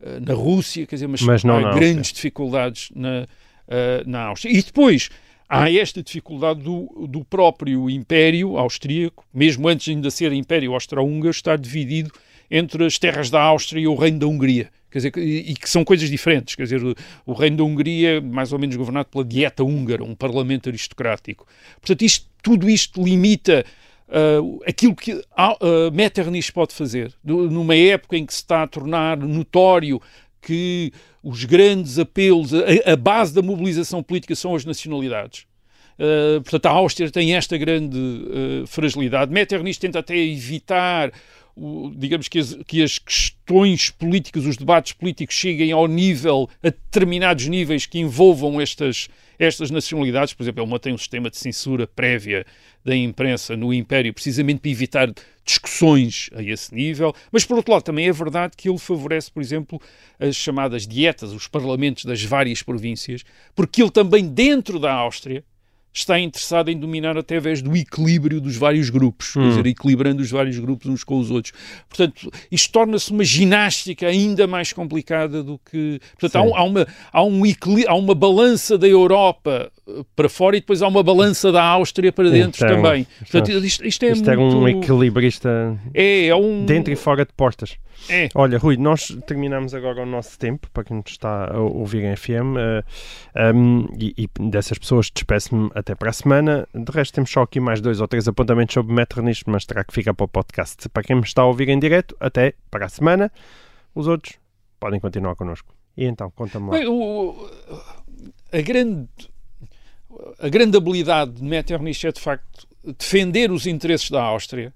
uh, na Rússia, quer dizer, mas, mas não, há grandes dificuldades na, uh, na Áustria. E depois há esta dificuldade do, do próprio Império Austríaco, mesmo antes ainda ser Império Austro-Húngaro, estar dividido entre as terras da Áustria e o Reino da Hungria. Quer dizer, e que são coisas diferentes. Quer dizer, o, Reino da Hungria mais ou menos governado pela dieta húngara, um parlamento aristocrático. Portanto, isto, tudo isto limita uh, aquilo que uh, Metternich pode fazer. Numa época em que se está a tornar notório que os grandes apelos, a, a base da mobilização política são as nacionalidades. Uh, portanto, a Áustria tem esta grande uh, fragilidade. Metternich tenta até evitar o, digamos que as, que as questões políticas, os debates políticos cheguem ao nível, a determinados níveis que envolvam estas, estas nacionalidades. Por exemplo, ele mantém um sistema de censura prévia da imprensa no Império, precisamente para evitar discussões a esse nível. Mas, por outro lado, também é verdade que ele favorece, por exemplo, as chamadas dietas, os parlamentos das várias províncias, porque ele também, dentro da Áustria, está interessado em dominar através do equilíbrio dos vários grupos, hum. quer dizer, equilibrando os vários grupos uns com os outros. Portanto, isto torna-se uma ginástica ainda mais complicada do que. Portanto, há, há, uma, há, um há uma balança da Europa eh, para fora e depois há uma balança da Áustria para dentro então, também. Portanto, isto, isto é isto é muito... é um equilibrista é, é um... dentro e fora de portas. É. Olha, Rui, nós terminamos agora o nosso tempo, para quem nos está a ouvir em FM, uh, um, e, e, dessas pessoas despeço-me até para a semana. De resto, temos só aqui mais dois ou três apontamentos sobre Metternich, mas terá que ficar para o podcast. Para quem me está a ouvir em direto, até para a semana. Os outros podem continuar connosco. E então, conta-me lá. Bem, o, a, grande, a grande habilidade de Metternich é, de facto, defender os interesses da Áustria.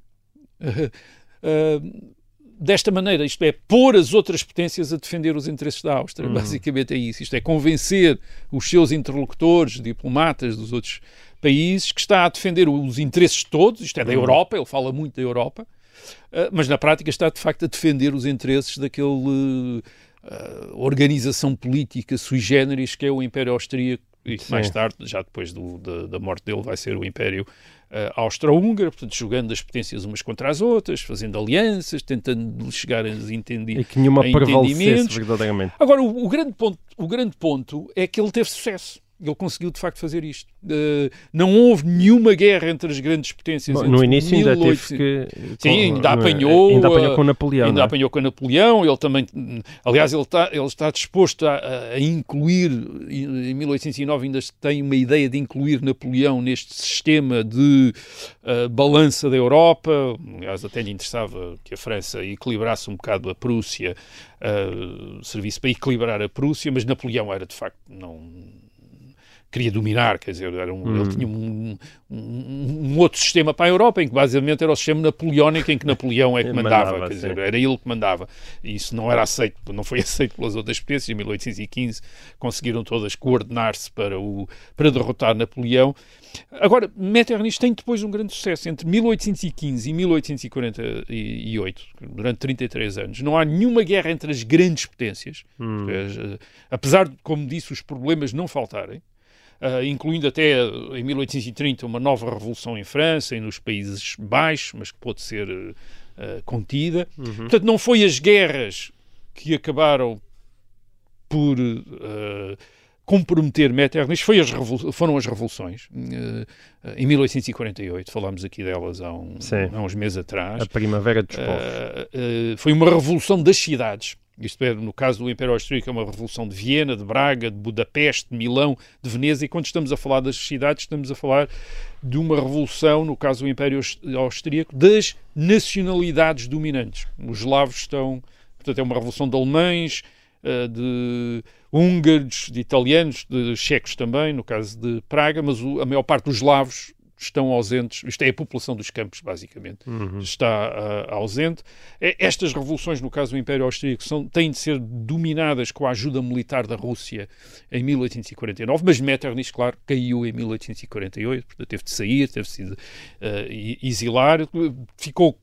Uh, [LAUGHS] uh, desta maneira, isto é, pôr as outras potências a defender os interesses da Áustria. Uhum. Basicamente é isso. Isto é convencer os seus interlocutores, diplomatas dos outros países, que está a defender os interesses todos, isto é da uhum. Europa, ele fala muito da Europa, uh, mas na prática está de facto a defender os interesses daquele uh, organização política sui generis que é o Império Austríaco e Sim. mais tarde, já depois do, da, da morte dele, vai ser o Império austro-húngara, portanto, jogando as potências umas contra as outras, fazendo alianças, tentando chegar a entender. E que nenhuma prevalecesse verdadeiramente. Agora, o, o, grande ponto, o grande ponto é que ele teve sucesso. Ele conseguiu de facto fazer isto. Uh, não houve nenhuma guerra entre as grandes potências. Bom, no início 18... ainda teve que. Sim, ainda apanhou. Ainda apanhou com Napoleão. Ainda é? apanhou com Napoleão. Ele também. Aliás, ele está, ele está disposto a, a incluir. Em 1809 ainda tem uma ideia de incluir Napoleão neste sistema de uh, balança da Europa. Aliás, até lhe interessava que a França equilibrasse um bocado a Prússia, uh, servisse para equilibrar a Prússia, mas Napoleão era de facto. não queria dominar, quer dizer, era um, hum. ele tinha um, um, um, outro sistema para a Europa, em que basicamente era o sistema napoleónico, em que Napoleão é que mandava, mandava quer dizer, era ele que mandava. E isso não era aceito, não foi [LAUGHS] aceito pelas outras potências. Em 1815 conseguiram todas coordenar-se para, o, para derrotar Napoleão. Agora, Metternich tem depois um grande sucesso entre 1815 e 1848, durante 33 anos. Não há nenhuma guerra entre as grandes potências, hum. apesar de, como disse, os problemas não faltarem uh, incluindo até em 1830 uma nova revolução em França e nos Países Baixos, mas que pôde ser uh, contida. Uhum. Portanto, não foi as guerras que acabaram por comprometer Metternich, foi as foram as revoluções. em 1848, falámos aqui delas há, um, há, uns meses atrás. A Primavera dos Povos. foi uma revolução das cidades isto é, no caso do Império Austríaco, é uma revolução de Viena, de Braga, de Budapeste, de Milão, de Veneza, e quando estamos a falar das cidades, estamos a falar de uma revolução, no caso do Império Austríaco, das nacionalidades dominantes. Os eslavos estão. Portanto, é uma revolução de alemães, eh, de húngaros, de italianos, de checos também, no caso de Praga, mas a maior parte dos eslavos estão ausentes, isto é a população dos campos, basicamente, Uhum. está uh, ausente. Estas revoluções, no caso do Império Austríaco, são, têm de ser dominadas com a ajuda militar da Rússia em 1849, mas Metternich, claro, caiu em 1848, portanto teve de sair, teve de se uh, exilar, ficou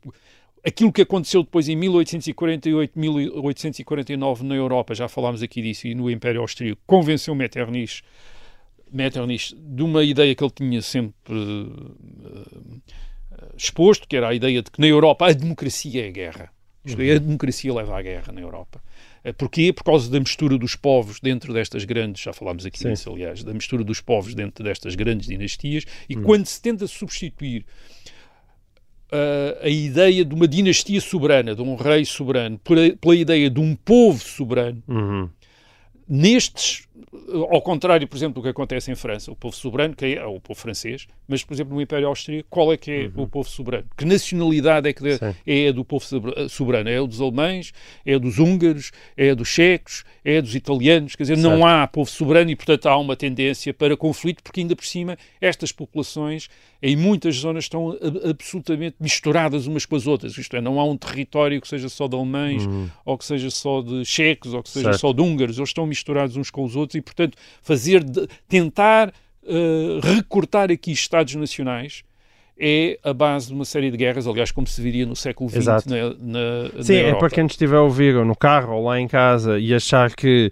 aquilo que aconteceu depois em 1848, 1849 na Europa, já falámos aqui disso, e no Império Austríaco, convenceu Metternich, Metternich de uma ideia que ele tinha sempre uh, exposto, que era a ideia de que na Europa a democracia é a guerra. Isto é, a democracia leva à guerra na Europa. Porquê? Por causa da mistura dos povos dentro destas grandes, já falámos aqui Sim. disso, aliás, da mistura dos povos dentro destas grandes dinastias, e quando se tenta substituir uh, a ideia de uma dinastia soberana, de um rei soberano, pela, pela ideia de um povo soberano, Uhum. nestes, ao contrário, por exemplo, do que acontece em França, o povo soberano, que é o povo francês, mas, por exemplo, no Império Austríaco, qual é que é o povo soberano? Que nacionalidade é que de- é a do povo soberano? É o dos alemães? É a dos húngaros? É a dos checos? É a dos italianos? Quer dizer, Certo. não há povo soberano e, portanto, há uma tendência para conflito, porque ainda por cima estas populações, em muitas zonas, estão a- absolutamente misturadas umas com as outras. Isto é, não há um território que seja só de alemães, ou que seja só de checos, ou que seja Certo. só de húngaros. Eles estão misturados uns com os outros e, portanto, fazer, de- tentar eh, recortar aqui Estados nacionais é a base de uma série de guerras, aliás, como se viria no século XX Exato. na, na, Sim, na é para quem estiver a ouvir ou no carro ou lá em casa e achar que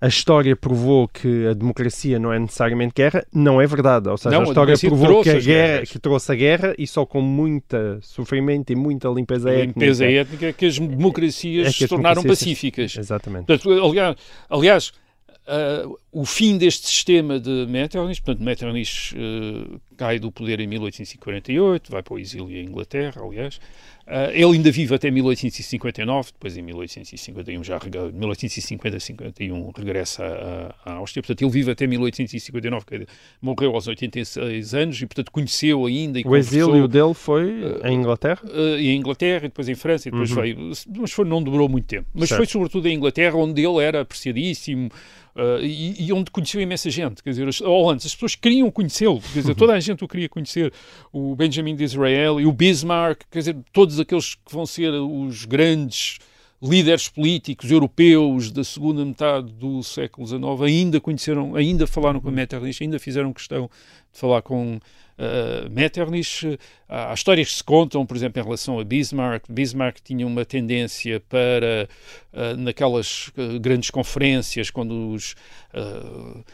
a história provou que a democracia não é necessariamente guerra, não é verdade. Ou seja, Não, a a história democracia provou que a guerra que trouxe a guerra e só com muita sofrimento e muita limpeza A étnica. limpeza étnica que as democracias É que se as tornaram democracias- pacíficas. Exatamente. Portanto, aliás, aliás ah, o fim deste sistema de Metternich, portanto, Metternich ah, cai do poder em 1848, vai para o exílio em Inglaterra, aliás. Ah, ele ainda vive até 1859, depois em 1851 já rega- 1850-51 regressa à, à Áustria, portanto ele vive até 1859, que morreu aos 86 anos e portanto conheceu ainda e O exílio dele foi em Inglaterra? eh, em Inglaterra e depois em França e depois Uhum. veio, mas foi, não demorou muito tempo. Mas Certo. foi sobretudo em Inglaterra onde ele era apreciadíssimo eh, e, e onde conheceu imensa gente. Quer dizer, as, ou antes, as pessoas queriam conhecê-lo, quer dizer, [LAUGHS] toda a gente o queria conhecer. O Benjamin Disraeli, o Bismarck, quer dizer, todos aqueles que vão ser os grandes líderes políticos europeus da segunda metade do século XIX ainda conheceram, ainda falaram com Metternich, ainda fizeram questão de falar com uh, Metternich. Há há histórias que se contam, por exemplo, em relação a Bismarck. Bismarck tinha uma tendência para, uh, naquelas uh, grandes conferências, quando os,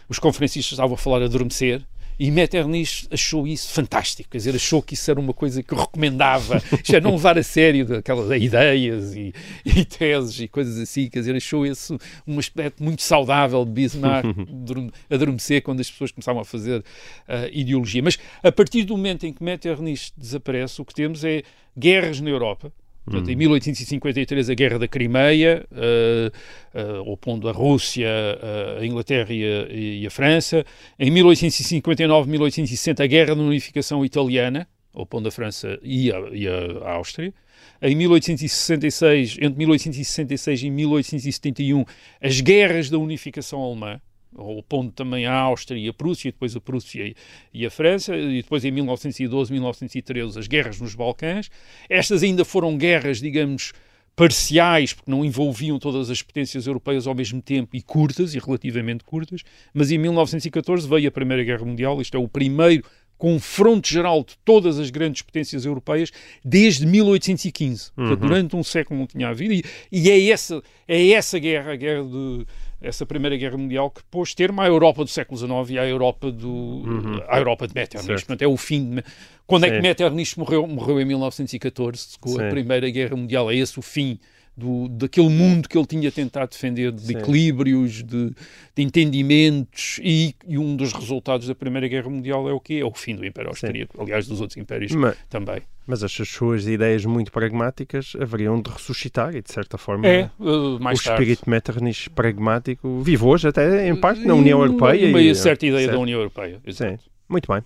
os conferencistas estavam a falar, adormecer. E Metternich achou isso fantástico, quer dizer, achou que isso era uma coisa que recomendava, já não levar a sério aquelas ideias e, e teses e coisas assim, quer dizer, achou esse um aspecto muito saudável de Bismarck, [LAUGHS] dorm- adormecer quando as pessoas começavam a fazer ah, ideologia. Mas a partir do momento em que Metternich desaparece, o que temos é guerras na Europa, Portanto, em 1853, a Guerra da Crimeia, uh, uh, opondo a Rússia, uh, a Inglaterra e a, e a França. Em 1859, 1860, a Guerra da Unificação Italiana, opondo a França e a, e a Áustria. Em 1866, entre 1866 e 1871, as guerras da unificação alemã, opondo também a Áustria e a Prússia, e depois a Prússia e, a França, e depois em 1912, 1913, as guerras nos Balcãs. Estas ainda foram guerras, digamos, parciais, porque não envolviam todas as potências europeias ao mesmo tempo e curtas, e relativamente curtas, mas em 1914 veio a Primeira Guerra Mundial, isto é o primeiro confronto geral de todas as grandes potências europeias desde 1815. Portanto, durante um século não tinha havido, e, e é, essa, é essa guerra, a guerra de essa Primeira Guerra Mundial que pôs termo à Europa do século XIX e à Europa, do, à Europa de Metternich. Certo. Portanto, é o fim de... Quando é Sim. que Metternich morreu? Morreu em 1914, com Sim. a Primeira Guerra Mundial. É esse o fim do, daquele mundo que ele tinha tentado defender, de Sim. equilíbrios, de, de entendimentos, e, e um dos resultados da Primeira Guerra Mundial é o quê? É o fim do Império Austríaco. Aliás, dos outros impérios Mas, também. mas as suas ideias muito pragmáticas haveriam de ressuscitar e, de certa forma, É, uh, o tarde. espírito Metternich pragmático vive hoje até, em parte, na União E Europeia. Uma, e- uma certa ideia certo. da União Europeia. Sim, muito bem.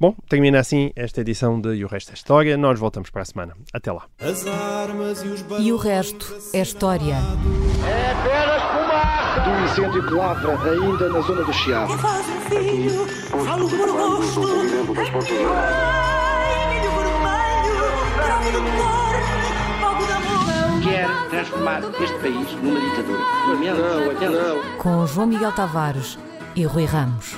Bom, termina assim esta edição de E o Resto é História. Nós voltamos para a semana. Até lá. E, e o resto é história. É apenas fumaça! Do incêndio que lavra ainda na zona do Chiado. filho, falo do meu rosto. Quer transformar este país numa ditadura. Não, não. Com João Miguel Tavares e Rui Ramos.